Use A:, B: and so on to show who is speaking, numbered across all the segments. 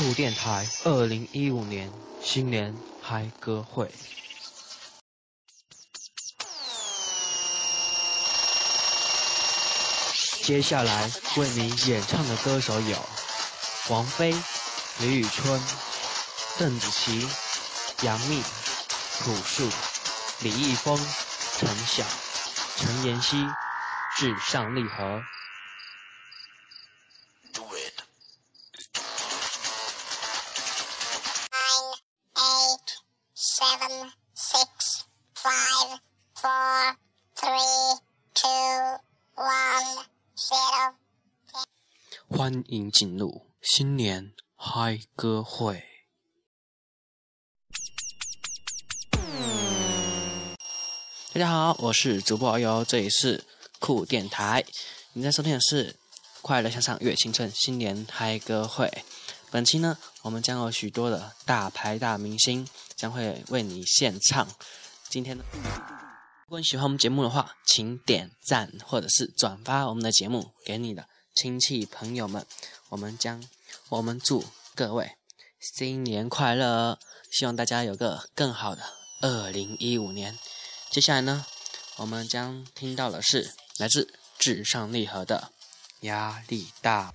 A: 酷电台二零一五年新年嗨歌会。接下来为你演唱的歌手有王菲、李宇春、邓紫棋、杨幂、朴树、李易峰、陈晓、陈妍希、至上励合。欢迎进入新年嗨歌会。大家好，我是主播友，这里是酷电台。你在收听的是快乐向上乐青春新年嗨歌会。本期呢，我们将有许多的大牌大明星将会为你献唱。今天呢，如果你喜欢我们节目的话，请点赞或者是转发我们的节目给你的。亲戚朋友们，我们将我们祝各位新年快乐，希望大家有个更好的二零一五年。接下来呢，我们将听到的是来自至上励合的压力大。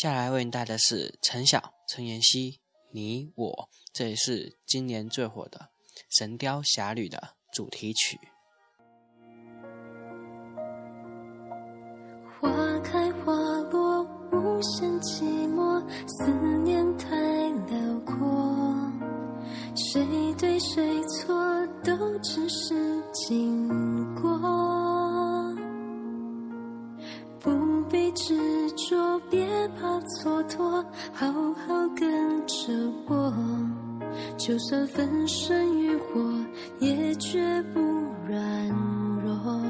B: 下
A: 来为你带的是陈晓、陈妍希、你我，这也是今年最火的《神雕侠侣》的主题曲。
C: 花开花落，无限寂寞，思念太辽阔。谁对谁错，都只是经过。执着，别怕蹉跎，好好跟着我。就算粉身浴火，也绝不软弱。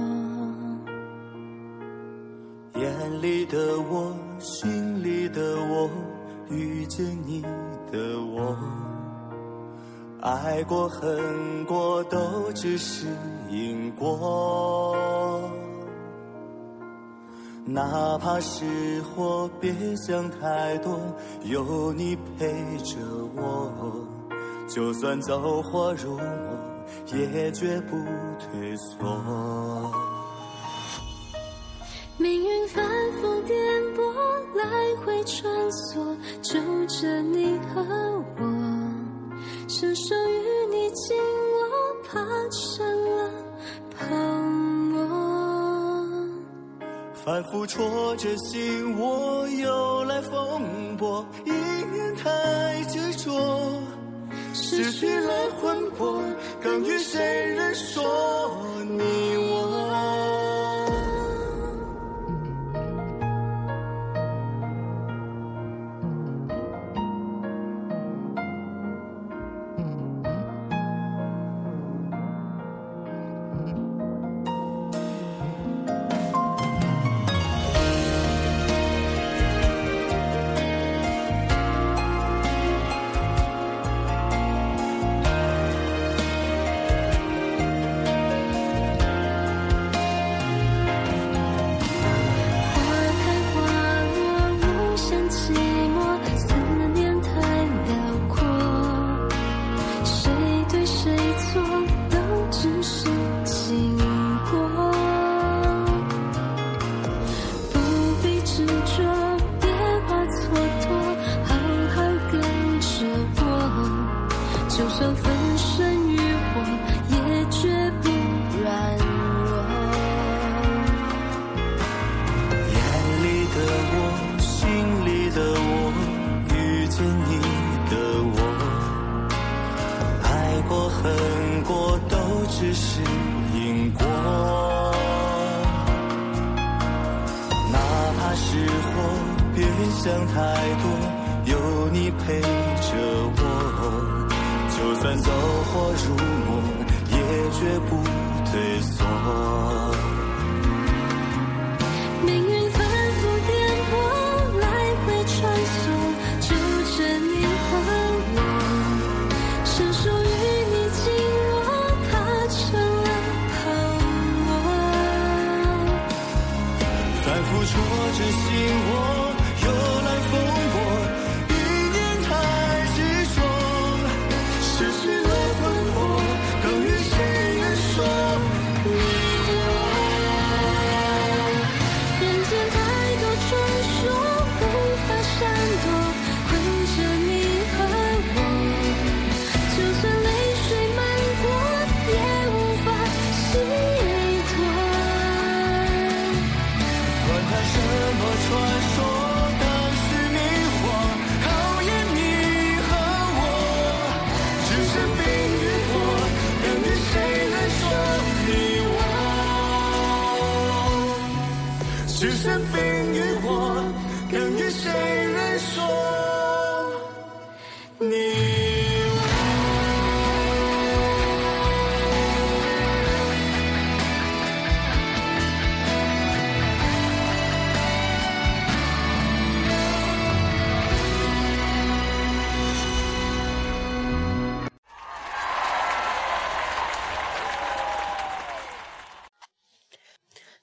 D: 眼里的我，心里的我，遇见你的我，爱过恨过都只是因果。哪怕是火，
C: 别
D: 想太多，有你陪着我，就算走火入魔，也绝不退缩。
C: 命运反复颠簸，来回穿梭，就着你和我，伸手与你紧握，怕成
D: 反复戳着心窝，又来风波，一念太执着，失去了魂魄，更与谁人说你我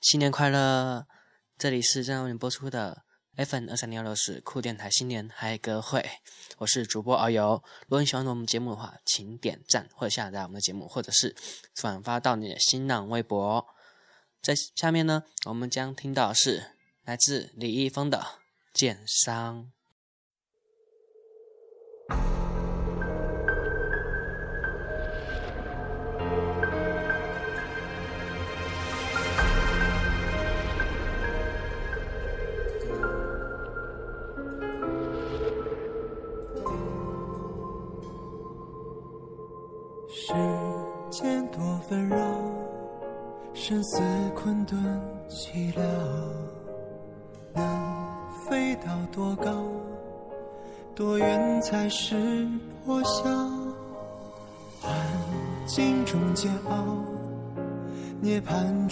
A: 新年快乐！这里是正在为您播出的 FM 二三零幺六四酷电台新年嗨歌会，我是主播遨游。如果你喜欢我们节目的话，请点赞或者下载我们的节目，或者是转发到你的新浪微博。在下面呢，我们将听到是来自李易峰的《剑伤。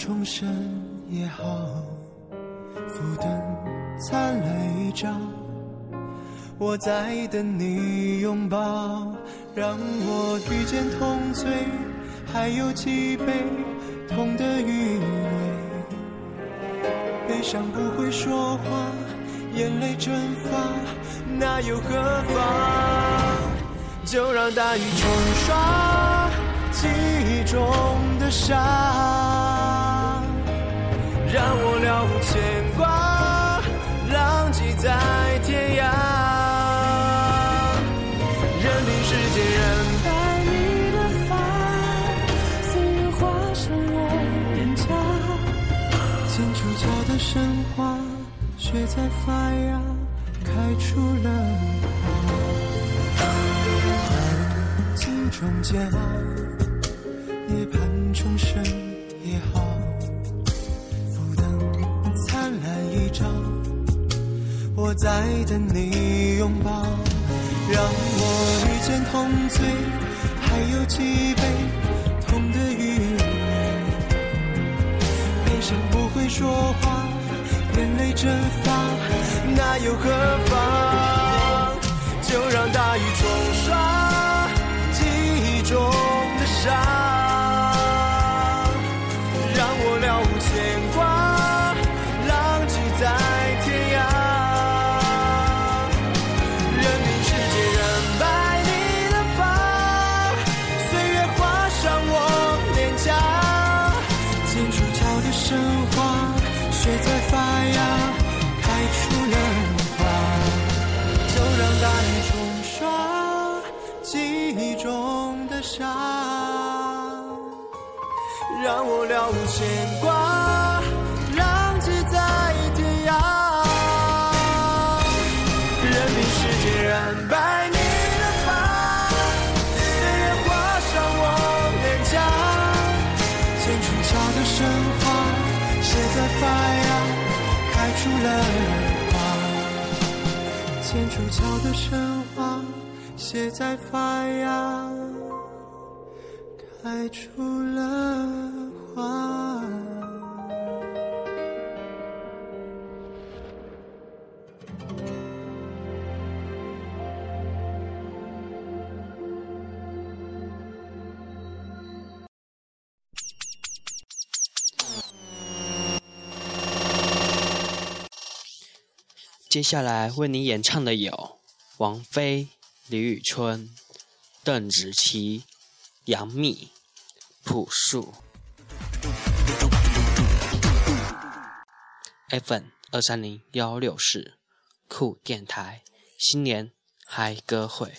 B: 重生也好，浮灯灿烂一照。我在等你拥抱，让我遇见痛醉，还有几杯痛的余味。悲伤不会说话，眼泪蒸发，那又何妨？就让大雨冲刷记忆中的伤，让我了无牵挂，浪迹在天涯。任凭世间染
C: 白你的发，岁月划伤我脸颊。
B: 剑出鞘的神话，血在发芽，开出了花。环境中煎我在等你拥抱，让我遇见痛醉，还有几杯痛的余味。悲伤不会说话，眼泪蒸发，那又何妨？就让大雨冲刷记忆中的伤，牵挂，浪迹在天涯。任凭世界染白你的发，岁月划伤我脸颊。剑出鞘的神话，写在发芽，开出了花。剑出鞘的神话，写在发芽，开出了花。
A: 接下来为你演唱的有王菲、李宇春、邓紫棋、杨幂、朴树。FM 二三零幺六四酷电台新年嗨歌会，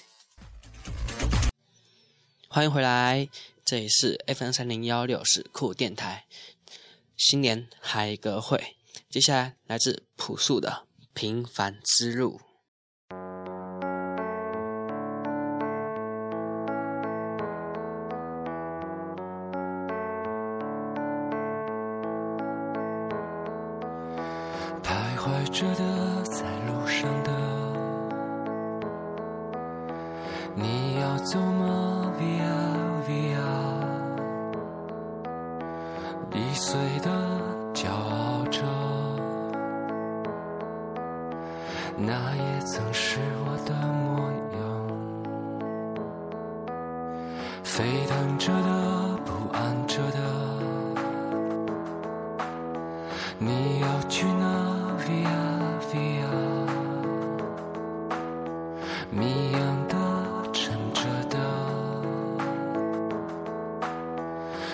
A: 欢迎回来，这里是 FM 三零幺六四酷电台新年嗨歌会。接下来来自朴树的《平凡之路》。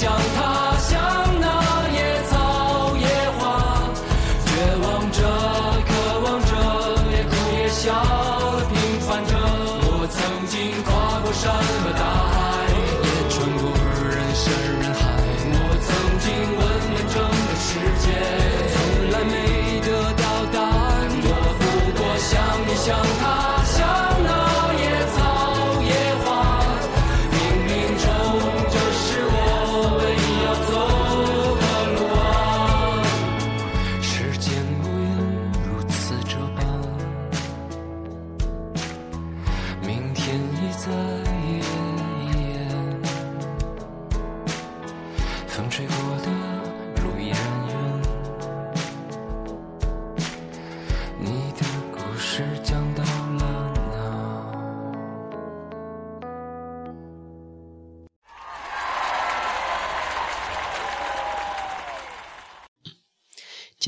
E: 想他。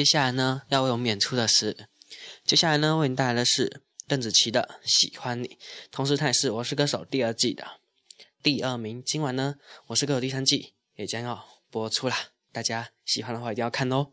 A: 接下来呢要为我们演出的是接下来呢为你带来的是邓紫棋的喜欢你同时她也是我是歌手第二季的第二名。今晚呢我是歌手第三季也将要播出啦大家喜欢的话一定要看哦。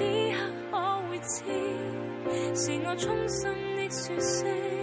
F: 此刻可会知是我衷心的说声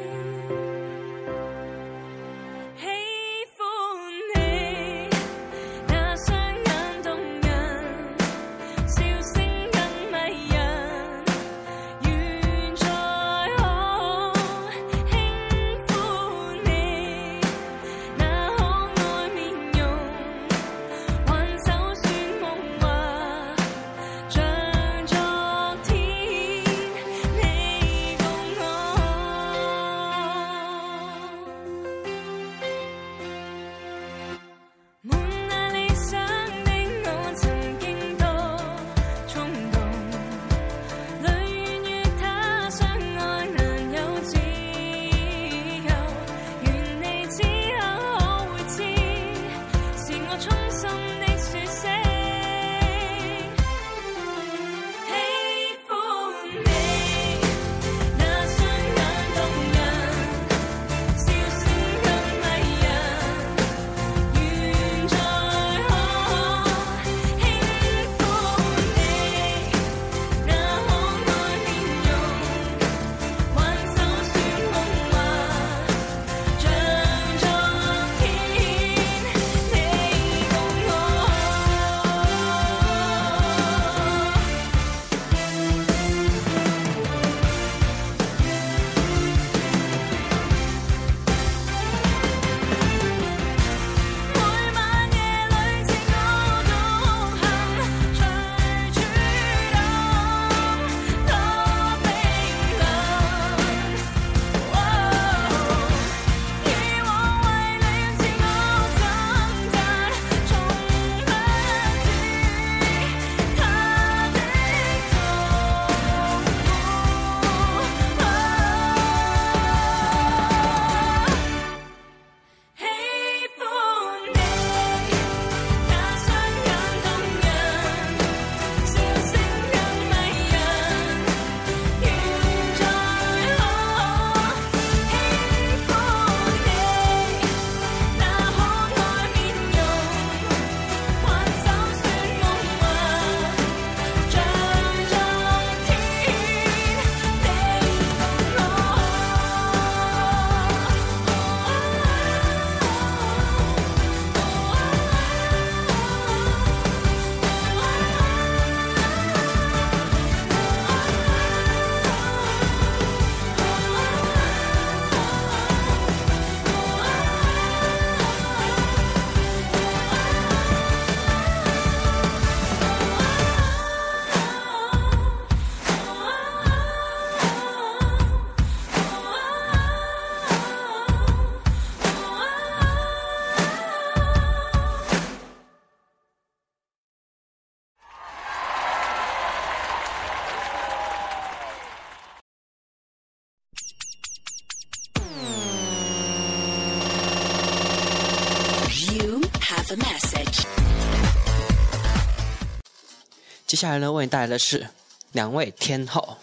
G: 接下来呢，为你带来的是两位天后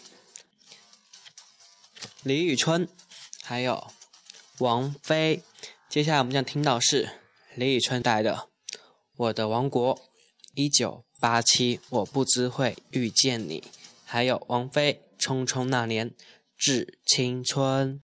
G: 李宇春，还有王菲。接下来我们将听到是李宇春带来的《我的王国》，一九八七，我不知会遇见你，还有王菲《匆匆那年》，致青春。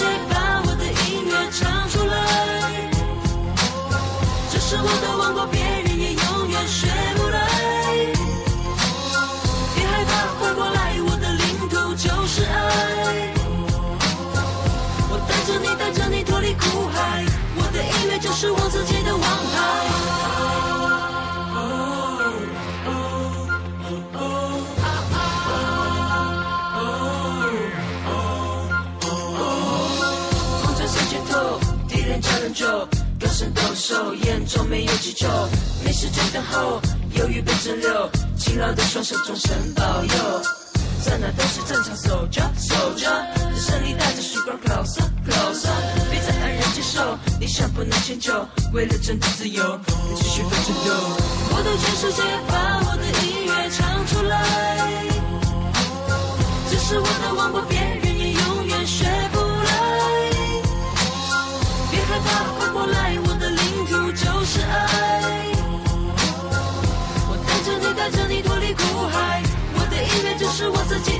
G: worship 手眼中没有祈求，没时间等候，忧郁被蒸馏，勤劳的双手，众神保佑，在那都是战场，守着守着，胜利带着曙光，close close，别再安然接受，理想不能迁就，为了争夺自由，继续放斗。我的全世界，把我的音乐唱出来，这是我的王国。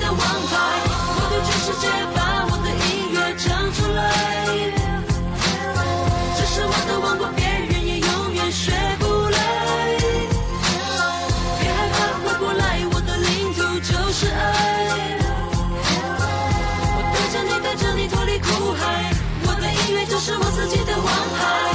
G: 的王牌，我对全世界把我的音乐唱出来。这是我的王国，别人也永远学不来。别害怕回不来，我的领土就是爱。我带着你，带着你脱离苦海，我的音乐就是我自己的王牌。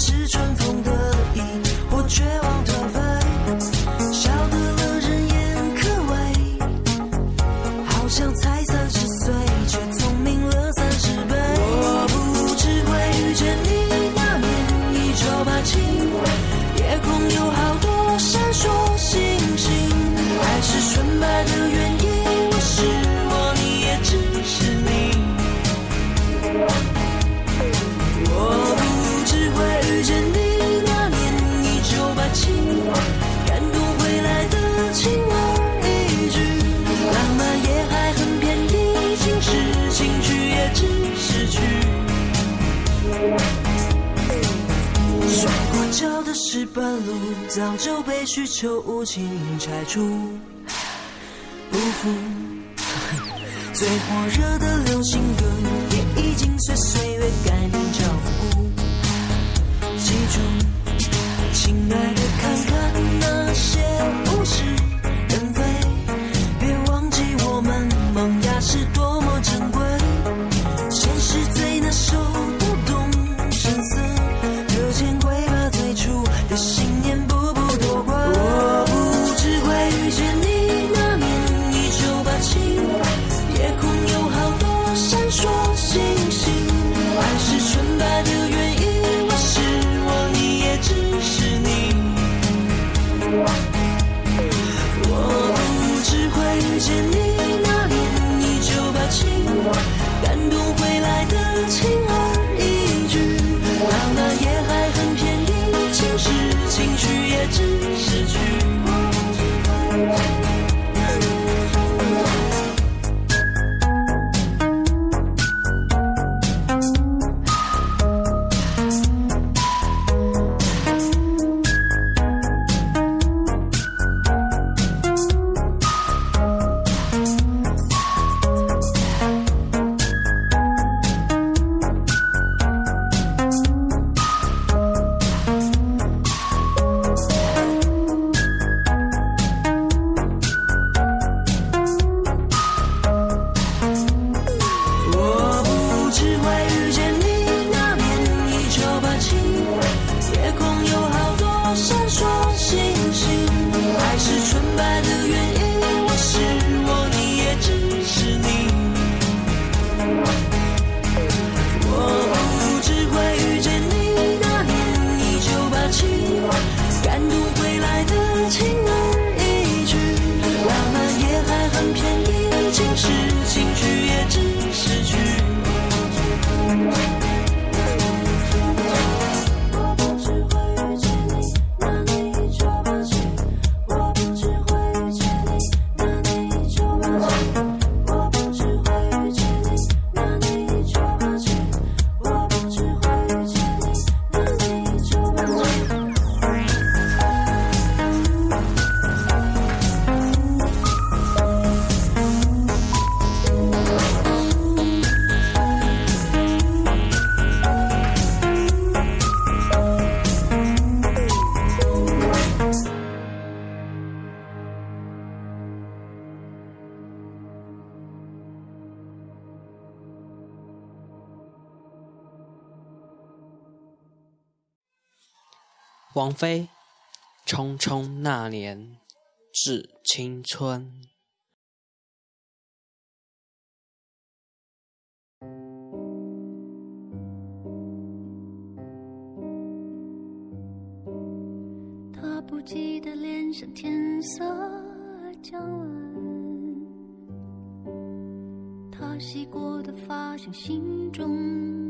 H: 是穿需求无尽拆除
A: 王菲匆匆那年致青春。
C: 他不记得脸上天色将晚他洗过的发型心中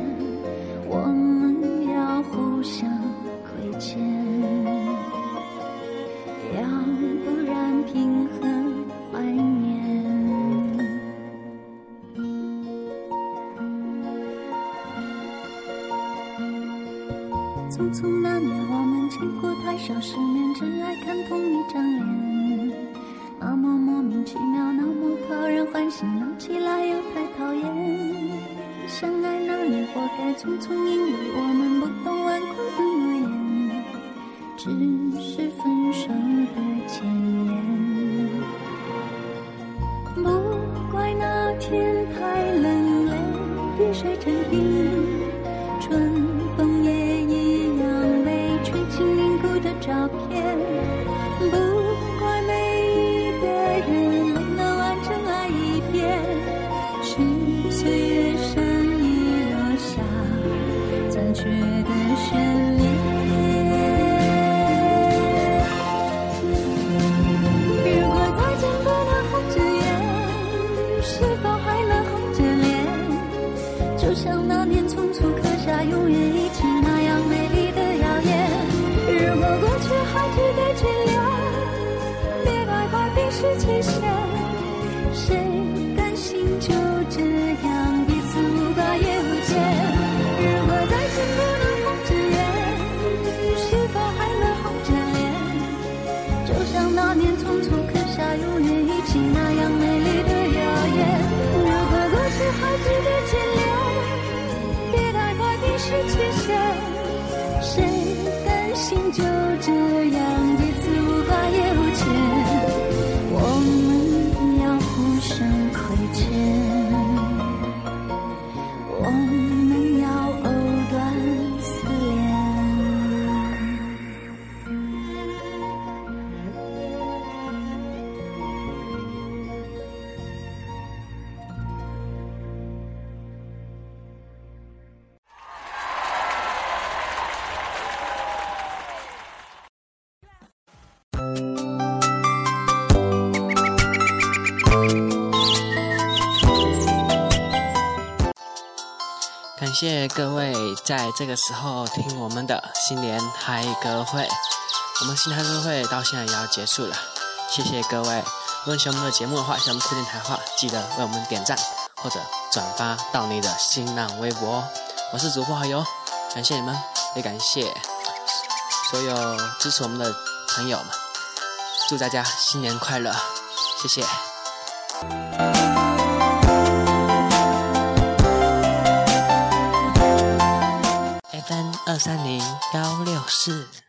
C: 匆匆，因为我们不懂顽固的诺言，只是分谁甘心就这样
A: 谢谢各位在这个时候听我们的新年嗨歌会。我们新年嗨歌会到现在也要结束了，谢谢各位。如果喜欢我们的节目的话，喜欢我们酷电台的话，记得为我们点赞或者转发到你的新浪微博。我是主播好友，感谢你们，也感谢所有支持我们的朋友们。祝大家新年快乐，谢谢。三零幺六四。